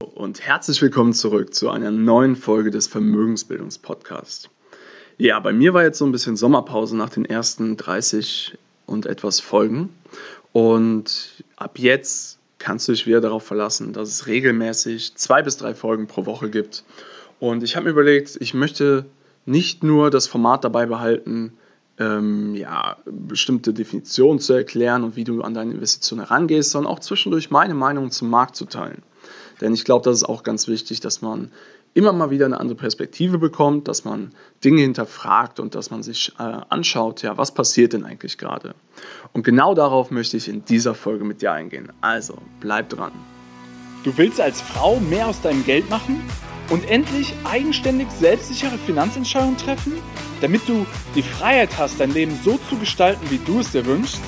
und herzlich willkommen zurück zu einer neuen Folge des Vermögensbildungspodcasts. Ja, bei mir war jetzt so ein bisschen Sommerpause nach den ersten 30 und etwas Folgen und ab jetzt kannst du dich wieder darauf verlassen, dass es regelmäßig zwei bis drei Folgen pro Woche gibt. Und ich habe mir überlegt, ich möchte nicht nur das Format dabei behalten, ähm, ja, bestimmte Definitionen zu erklären und wie du an deine Investition herangehst, sondern auch zwischendurch meine Meinung zum Markt zu teilen. Denn ich glaube, das ist auch ganz wichtig, dass man immer mal wieder eine andere Perspektive bekommt, dass man Dinge hinterfragt und dass man sich äh, anschaut, ja, was passiert denn eigentlich gerade? Und genau darauf möchte ich in dieser Folge mit dir eingehen. Also, bleib dran. Du willst als Frau mehr aus deinem Geld machen und endlich eigenständig selbstsichere Finanzentscheidungen treffen, damit du die Freiheit hast, dein Leben so zu gestalten, wie du es dir wünschst?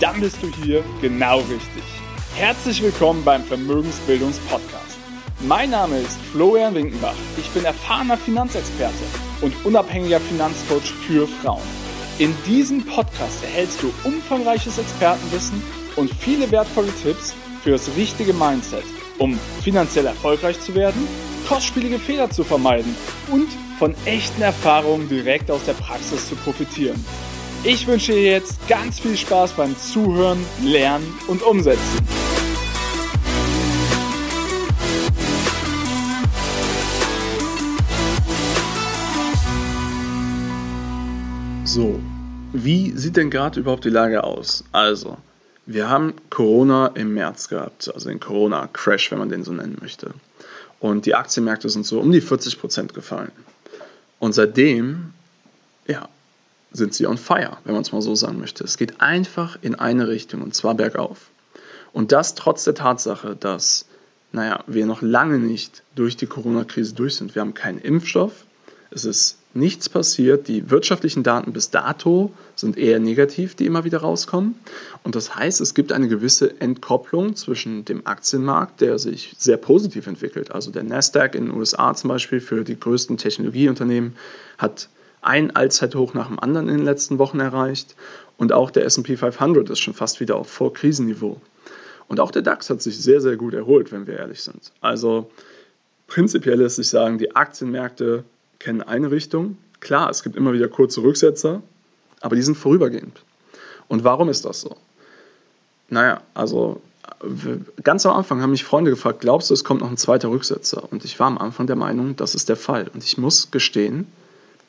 Dann bist du hier genau richtig. Herzlich willkommen beim Vermögensbildungspodcast. Mein Name ist Florian Winkenbach. Ich bin erfahrener Finanzexperte und unabhängiger Finanzcoach für Frauen. In diesem Podcast erhältst du umfangreiches Expertenwissen und viele wertvolle Tipps für das richtige Mindset, um finanziell erfolgreich zu werden, kostspielige Fehler zu vermeiden und von echten Erfahrungen direkt aus der Praxis zu profitieren. Ich wünsche dir jetzt ganz viel Spaß beim Zuhören, Lernen und Umsetzen. So, wie sieht denn gerade überhaupt die Lage aus? Also, wir haben Corona im März gehabt, also den Corona-Crash, wenn man den so nennen möchte. Und die Aktienmärkte sind so um die 40 Prozent gefallen. Und seitdem, ja, sind sie on fire, wenn man es mal so sagen möchte. Es geht einfach in eine Richtung und zwar bergauf. Und das trotz der Tatsache, dass, naja, wir noch lange nicht durch die Corona-Krise durch sind. Wir haben keinen Impfstoff, es ist nichts passiert. Die wirtschaftlichen Daten bis dato sind eher negativ, die immer wieder rauskommen. Und das heißt, es gibt eine gewisse Entkopplung zwischen dem Aktienmarkt, der sich sehr positiv entwickelt. Also der Nasdaq in den USA zum Beispiel für die größten Technologieunternehmen hat ein Allzeithoch nach dem anderen in den letzten Wochen erreicht. Und auch der SP 500 ist schon fast wieder auf Vorkrisenniveau. Und auch der DAX hat sich sehr, sehr gut erholt, wenn wir ehrlich sind. Also prinzipiell lässt sich sagen, die Aktienmärkte kennen eine Richtung. Klar, es gibt immer wieder kurze Rücksetzer, aber die sind vorübergehend. Und warum ist das so? Naja, also ganz am Anfang haben mich Freunde gefragt, glaubst du, es kommt noch ein zweiter Rücksetzer? Und ich war am Anfang der Meinung, das ist der Fall. Und ich muss gestehen,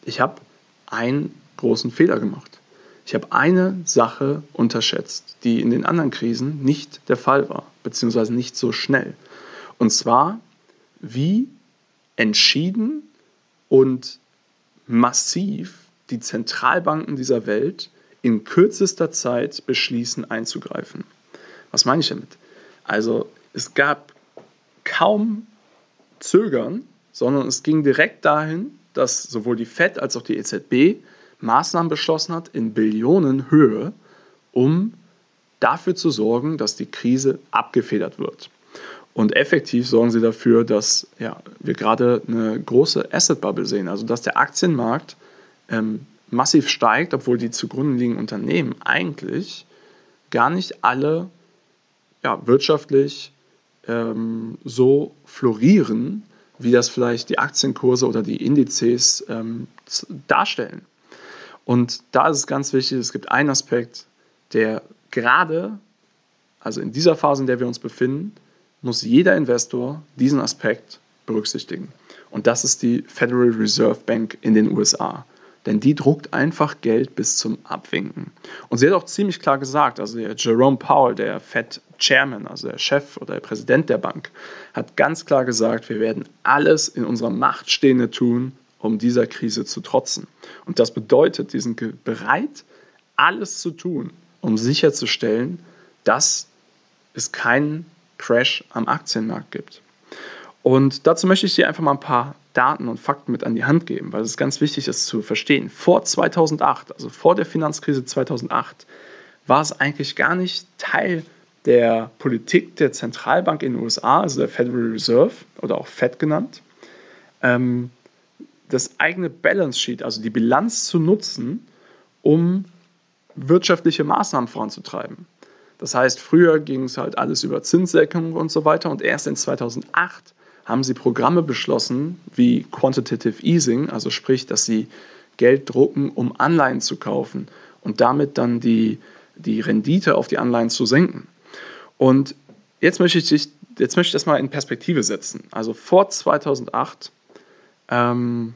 ich habe einen großen Fehler gemacht. Ich habe eine Sache unterschätzt, die in den anderen Krisen nicht der Fall war, beziehungsweise nicht so schnell. Und zwar, wie entschieden und massiv die Zentralbanken dieser Welt in kürzester Zeit beschließen einzugreifen. Was meine ich damit? Also es gab kaum Zögern, sondern es ging direkt dahin, dass sowohl die Fed als auch die EZB Maßnahmen beschlossen hat in Billionenhöhe, um dafür zu sorgen, dass die Krise abgefedert wird. Und effektiv sorgen sie dafür, dass ja, wir gerade eine große Asset Bubble sehen, also dass der Aktienmarkt ähm, massiv steigt, obwohl die zugrunde liegenden Unternehmen eigentlich gar nicht alle ja, wirtschaftlich ähm, so florieren, wie das vielleicht die Aktienkurse oder die Indizes ähm, darstellen. Und da ist es ganz wichtig, es gibt einen Aspekt, der gerade, also in dieser Phase, in der wir uns befinden, muss jeder Investor diesen Aspekt berücksichtigen. Und das ist die Federal Reserve Bank in den USA. Denn die druckt einfach Geld bis zum Abwinken. Und sie hat auch ziemlich klar gesagt, also der Jerome Powell, der Fed Chairman, also der Chef oder der Präsident der Bank, hat ganz klar gesagt, wir werden alles in unserer Macht Stehende tun, um dieser Krise zu trotzen. Und das bedeutet, die sind bereit, alles zu tun, um sicherzustellen, dass es keinen Crash am Aktienmarkt gibt. Und dazu möchte ich dir einfach mal ein paar Daten und Fakten mit an die Hand geben, weil es ganz wichtig ist zu verstehen. Vor 2008, also vor der Finanzkrise 2008, war es eigentlich gar nicht Teil der Politik der Zentralbank in den USA, also der Federal Reserve oder auch Fed genannt, ähm, das eigene Balance Sheet, also die Bilanz zu nutzen, um wirtschaftliche Maßnahmen voranzutreiben. Das heißt, früher ging es halt alles über Zinssenkung und so weiter und erst in 2008 haben sie Programme beschlossen wie Quantitative Easing, also sprich, dass sie Geld drucken, um Anleihen zu kaufen und damit dann die, die Rendite auf die Anleihen zu senken. Und jetzt möchte ich, dich, jetzt möchte ich das mal in Perspektive setzen. Also vor 2008 ähm,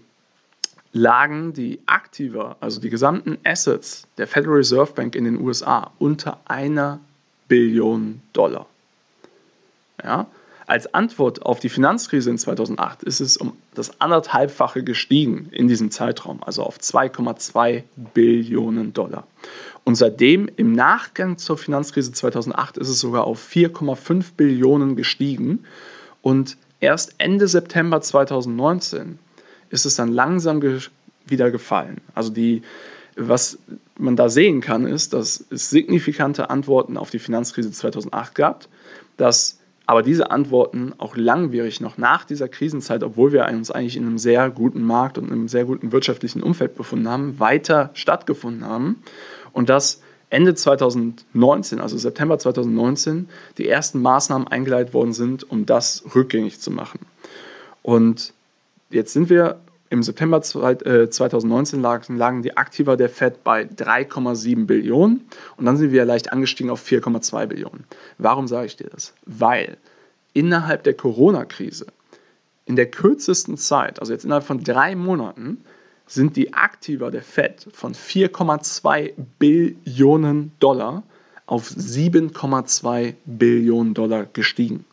lagen die Aktiva, also die gesamten Assets der Federal Reserve Bank in den USA unter einer Billion Dollar. Ja? Als Antwort auf die Finanzkrise in 2008 ist es um das anderthalbfache gestiegen in diesem Zeitraum, also auf 2,2 Billionen Dollar. Und seitdem im Nachgang zur Finanzkrise 2008 ist es sogar auf 4,5 Billionen gestiegen. Und erst Ende September 2019 ist es dann langsam ge wieder gefallen. Also die, was man da sehen kann, ist, dass es signifikante Antworten auf die Finanzkrise 2008 gab, dass aber diese Antworten auch langwierig noch nach dieser Krisenzeit, obwohl wir uns eigentlich in einem sehr guten Markt und einem sehr guten wirtschaftlichen Umfeld befunden haben, weiter stattgefunden haben und dass Ende 2019, also September 2019, die ersten Maßnahmen eingeleitet worden sind, um das rückgängig zu machen. Und jetzt sind wir im September 2019 lagen, lagen die Aktiva der Fed bei 3,7 Billionen und dann sind wir leicht angestiegen auf 4,2 Billionen. Warum sage ich dir das? Weil innerhalb der Corona-Krise in der kürzesten Zeit, also jetzt innerhalb von drei Monaten, sind die Aktiva der Fed von 4,2 Billionen Dollar auf 7,2 Billionen Dollar gestiegen.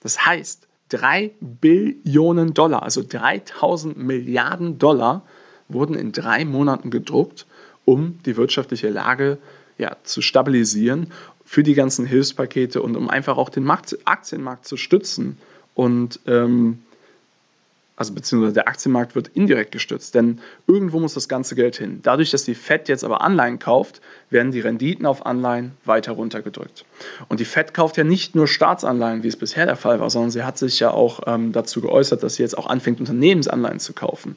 Das heißt, 3 Billionen Dollar, also 3000 Milliarden Dollar, wurden in drei Monaten gedruckt, um die wirtschaftliche Lage ja, zu stabilisieren für die ganzen Hilfspakete und um einfach auch den Markt, Aktienmarkt zu stützen. Und ähm, also beziehungsweise der Aktienmarkt wird indirekt gestützt, denn irgendwo muss das ganze Geld hin. Dadurch, dass die Fed jetzt aber Anleihen kauft, werden die Renditen auf Anleihen weiter runtergedrückt. Und die Fed kauft ja nicht nur Staatsanleihen, wie es bisher der Fall war, sondern sie hat sich ja auch ähm, dazu geäußert, dass sie jetzt auch anfängt, Unternehmensanleihen zu kaufen.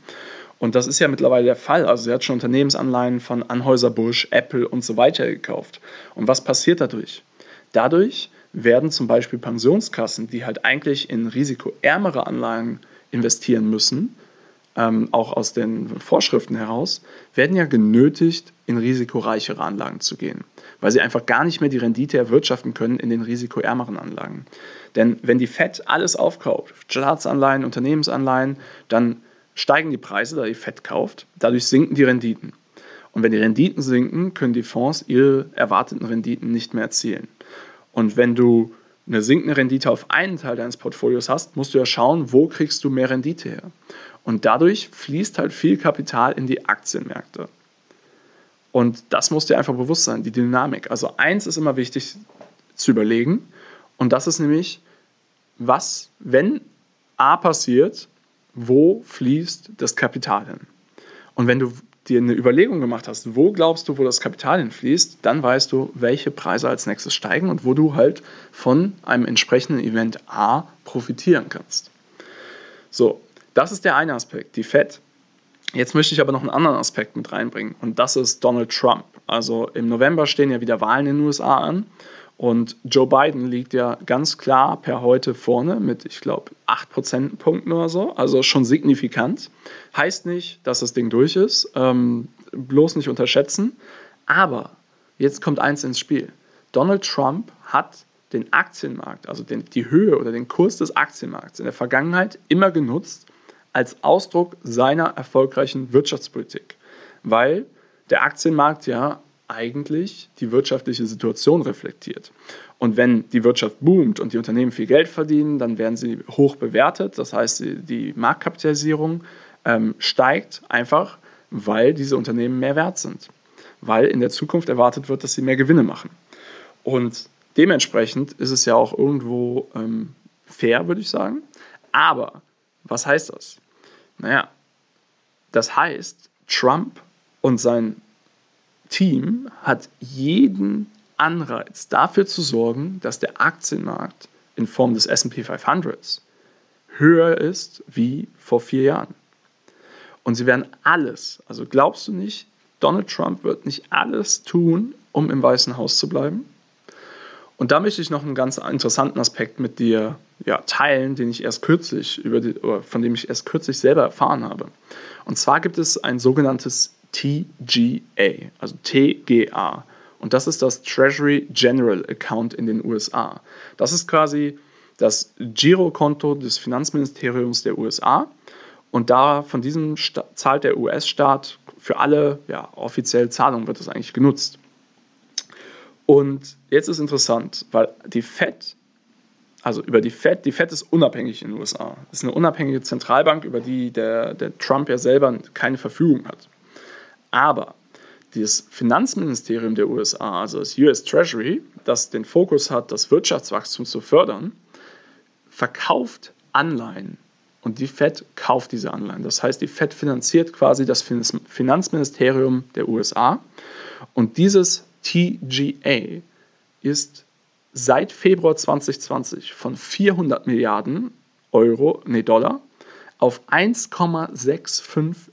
Und das ist ja mittlerweile der Fall. Also sie hat schon Unternehmensanleihen von Anhäuser-Busch, Apple und so weiter gekauft. Und was passiert dadurch? Dadurch werden zum Beispiel Pensionskassen, die halt eigentlich in risikoärmere Anleihen investieren müssen, ähm, auch aus den Vorschriften heraus, werden ja genötigt, in risikoreichere Anlagen zu gehen, weil sie einfach gar nicht mehr die Rendite erwirtschaften können in den risikoärmeren Anlagen. Denn wenn die FED alles aufkauft, Staatsanleihen, Unternehmensanleihen, dann steigen die Preise, da die FED kauft, dadurch sinken die Renditen. Und wenn die Renditen sinken, können die Fonds ihre erwarteten Renditen nicht mehr erzielen. Und wenn du eine sinkende Rendite auf einen Teil deines Portfolios hast, musst du ja schauen, wo kriegst du mehr Rendite her. Und dadurch fließt halt viel Kapital in die Aktienmärkte. Und das muss dir einfach bewusst sein, die Dynamik. Also eins ist immer wichtig zu überlegen und das ist nämlich, was, wenn A passiert, wo fließt das Kapital hin? Und wenn du dir eine Überlegung gemacht hast, wo glaubst du, wo das Kapital hinfließt, dann weißt du, welche Preise als nächstes steigen und wo du halt von einem entsprechenden Event A profitieren kannst. So, das ist der eine Aspekt, die Fed. Jetzt möchte ich aber noch einen anderen Aspekt mit reinbringen und das ist Donald Trump. Also im November stehen ja wieder Wahlen in den USA an und Joe Biden liegt ja ganz klar per heute vorne mit, ich glaube, 8 Prozentpunkten oder so, also schon signifikant. Heißt nicht, dass das Ding durch ist, ähm, bloß nicht unterschätzen. Aber jetzt kommt eins ins Spiel. Donald Trump hat den Aktienmarkt, also den, die Höhe oder den Kurs des Aktienmarkts in der Vergangenheit immer genutzt als Ausdruck seiner erfolgreichen Wirtschaftspolitik, weil der Aktienmarkt ja eigentlich die wirtschaftliche Situation reflektiert. Und wenn die Wirtschaft boomt und die Unternehmen viel Geld verdienen, dann werden sie hoch bewertet. Das heißt, die Marktkapitalisierung ähm, steigt einfach, weil diese Unternehmen mehr wert sind. Weil in der Zukunft erwartet wird, dass sie mehr Gewinne machen. Und dementsprechend ist es ja auch irgendwo ähm, fair, würde ich sagen. Aber was heißt das? Naja, das heißt, Trump und sein Team hat jeden Anreiz dafür zu sorgen, dass der Aktienmarkt in Form des SP 500 höher ist wie vor vier Jahren. Und sie werden alles, also glaubst du nicht, Donald Trump wird nicht alles tun, um im Weißen Haus zu bleiben? Und da möchte ich noch einen ganz interessanten Aspekt mit dir ja, teilen, den ich erst kürzlich über die, von dem ich erst kürzlich selber erfahren habe. Und zwar gibt es ein sogenanntes TGA, also TGA. Und das ist das Treasury General Account in den USA. Das ist quasi das Girokonto des Finanzministeriums der USA. Und da von diesem zahlt der US-Staat für alle ja, offizielle Zahlungen wird das eigentlich genutzt. Und jetzt ist interessant, weil die Fed, also über die Fed, die Fed ist unabhängig in den USA. Das ist eine unabhängige Zentralbank, über die der, der Trump ja selber keine Verfügung hat. Aber das Finanzministerium der USA, also das US Treasury, das den Fokus hat, das Wirtschaftswachstum zu fördern, verkauft Anleihen und die Fed kauft diese Anleihen. Das heißt, die Fed finanziert quasi das Finanzministerium der USA und dieses TGA ist seit Februar 2020 von 400 Milliarden Euro, nee, Dollar auf 1,65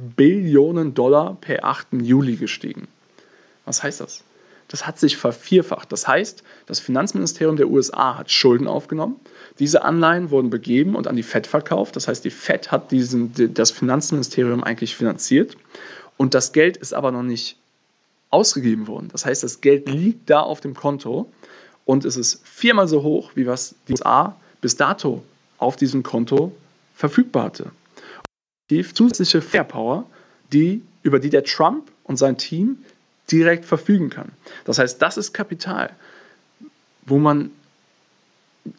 Billionen Dollar per 8. Juli gestiegen. Was heißt das? Das hat sich vervierfacht. Das heißt, das Finanzministerium der USA hat Schulden aufgenommen. Diese Anleihen wurden begeben und an die Fed verkauft. Das heißt, die Fed hat diesen, das Finanzministerium eigentlich finanziert. Und das Geld ist aber noch nicht ausgegeben worden. Das heißt, das Geld liegt da auf dem Konto und es ist viermal so hoch, wie was die USA bis dato auf diesem Konto verfügbar hatte. Zusätzliche Fairpower, die, über die der Trump und sein Team direkt verfügen kann. Das heißt, das ist Kapital, wo man,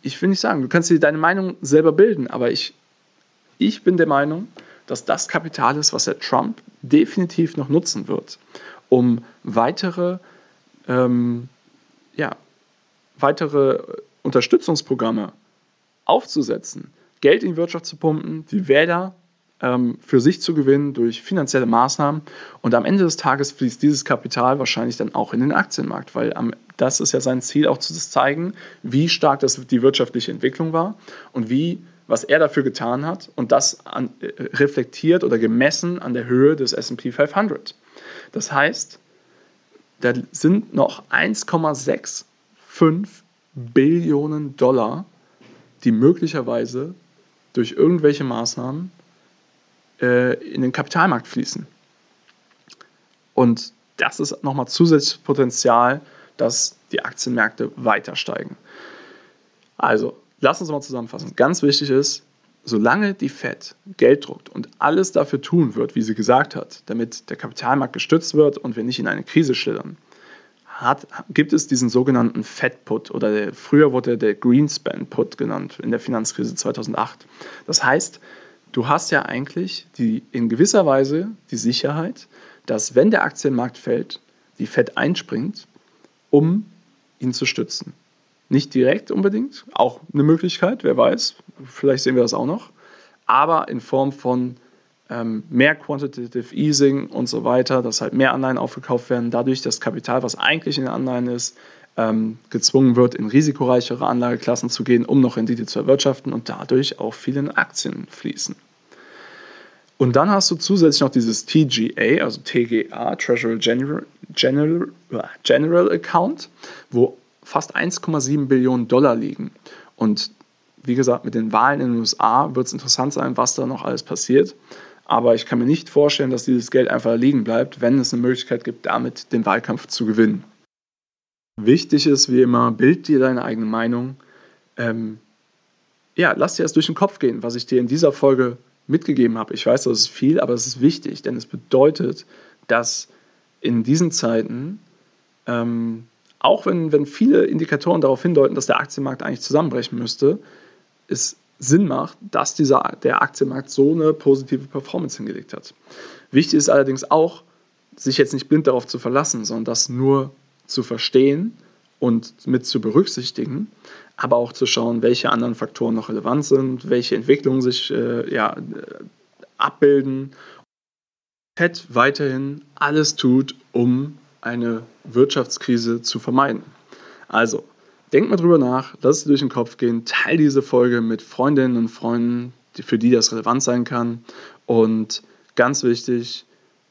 ich will nicht sagen, du kannst dir deine Meinung selber bilden, aber ich, ich bin der Meinung, dass das Kapital ist, was der Trump definitiv noch nutzen wird um weitere, ähm, ja, weitere Unterstützungsprogramme aufzusetzen, Geld in die Wirtschaft zu pumpen, die Wähler für sich zu gewinnen durch finanzielle Maßnahmen. Und am Ende des Tages fließt dieses Kapital wahrscheinlich dann auch in den Aktienmarkt, weil das ist ja sein Ziel, auch zu zeigen, wie stark das die wirtschaftliche Entwicklung war und wie was er dafür getan hat und das an, äh, reflektiert oder gemessen an der Höhe des SP 500. Das heißt, da sind noch 1,65 Billionen Dollar, die möglicherweise durch irgendwelche Maßnahmen äh, in den Kapitalmarkt fließen. Und das ist nochmal zusätzliches Potenzial, dass die Aktienmärkte weiter steigen. Also, lass uns mal zusammenfassen. Ganz wichtig ist, solange die Fed Geld druckt und alles dafür tun wird, wie sie gesagt hat, damit der Kapitalmarkt gestützt wird und wir nicht in eine Krise schlittern, hat, gibt es diesen sogenannten Fed-Put oder der, früher wurde der Greenspan-Put genannt in der Finanzkrise 2008. Das heißt, du hast ja eigentlich die, in gewisser Weise die Sicherheit, dass wenn der Aktienmarkt fällt, die Fed einspringt, um ihn zu stützen. Nicht direkt unbedingt, auch eine Möglichkeit, wer weiß, vielleicht sehen wir das auch noch, aber in Form von ähm, mehr Quantitative Easing und so weiter, dass halt mehr Anleihen aufgekauft werden, dadurch das Kapital, was eigentlich in den Anleihen ist, ähm, gezwungen wird, in risikoreichere Anlageklassen zu gehen, um noch Rendite zu erwirtschaften und dadurch auch viel in Aktien fließen. Und dann hast du zusätzlich noch dieses TGA, also TGA, Treasury General, General, General Account, wo fast 1,7 Billionen Dollar liegen. Und wie gesagt, mit den Wahlen in den USA wird es interessant sein, was da noch alles passiert. Aber ich kann mir nicht vorstellen, dass dieses Geld einfach liegen bleibt, wenn es eine Möglichkeit gibt, damit den Wahlkampf zu gewinnen. Wichtig ist, wie immer, bild dir deine eigene Meinung. Ähm, ja, lass dir das durch den Kopf gehen, was ich dir in dieser Folge mitgegeben habe. Ich weiß, das ist viel, aber es ist wichtig, denn es bedeutet, dass in diesen Zeiten ähm, auch wenn, wenn viele Indikatoren darauf hindeuten, dass der Aktienmarkt eigentlich zusammenbrechen müsste, es Sinn macht, dass dieser, der Aktienmarkt so eine positive Performance hingelegt hat. Wichtig ist allerdings auch, sich jetzt nicht blind darauf zu verlassen, sondern das nur zu verstehen und mit zu berücksichtigen, aber auch zu schauen, welche anderen Faktoren noch relevant sind, welche Entwicklungen sich äh, ja, äh, abbilden. FED weiterhin alles tut, um eine Wirtschaftskrise zu vermeiden. Also, denk mal drüber nach, lass es durch den Kopf gehen, teile diese Folge mit Freundinnen und Freunden, für die das relevant sein kann. Und ganz wichtig,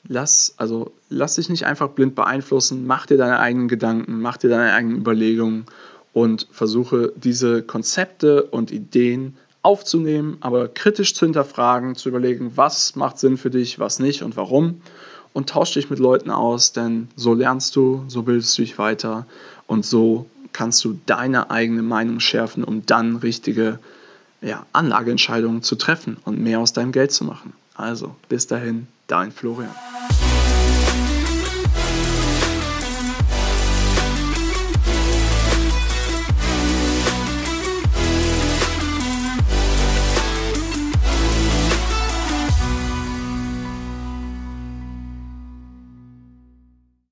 lass, also, lass dich nicht einfach blind beeinflussen, mach dir deine eigenen Gedanken, mach dir deine eigenen Überlegungen und versuche diese Konzepte und Ideen aufzunehmen, aber kritisch zu hinterfragen, zu überlegen, was macht Sinn für dich, was nicht und warum. Und tausche dich mit Leuten aus, denn so lernst du, so bildest du dich weiter und so kannst du deine eigene Meinung schärfen, um dann richtige ja, Anlageentscheidungen zu treffen und mehr aus deinem Geld zu machen. Also, bis dahin, dein Florian.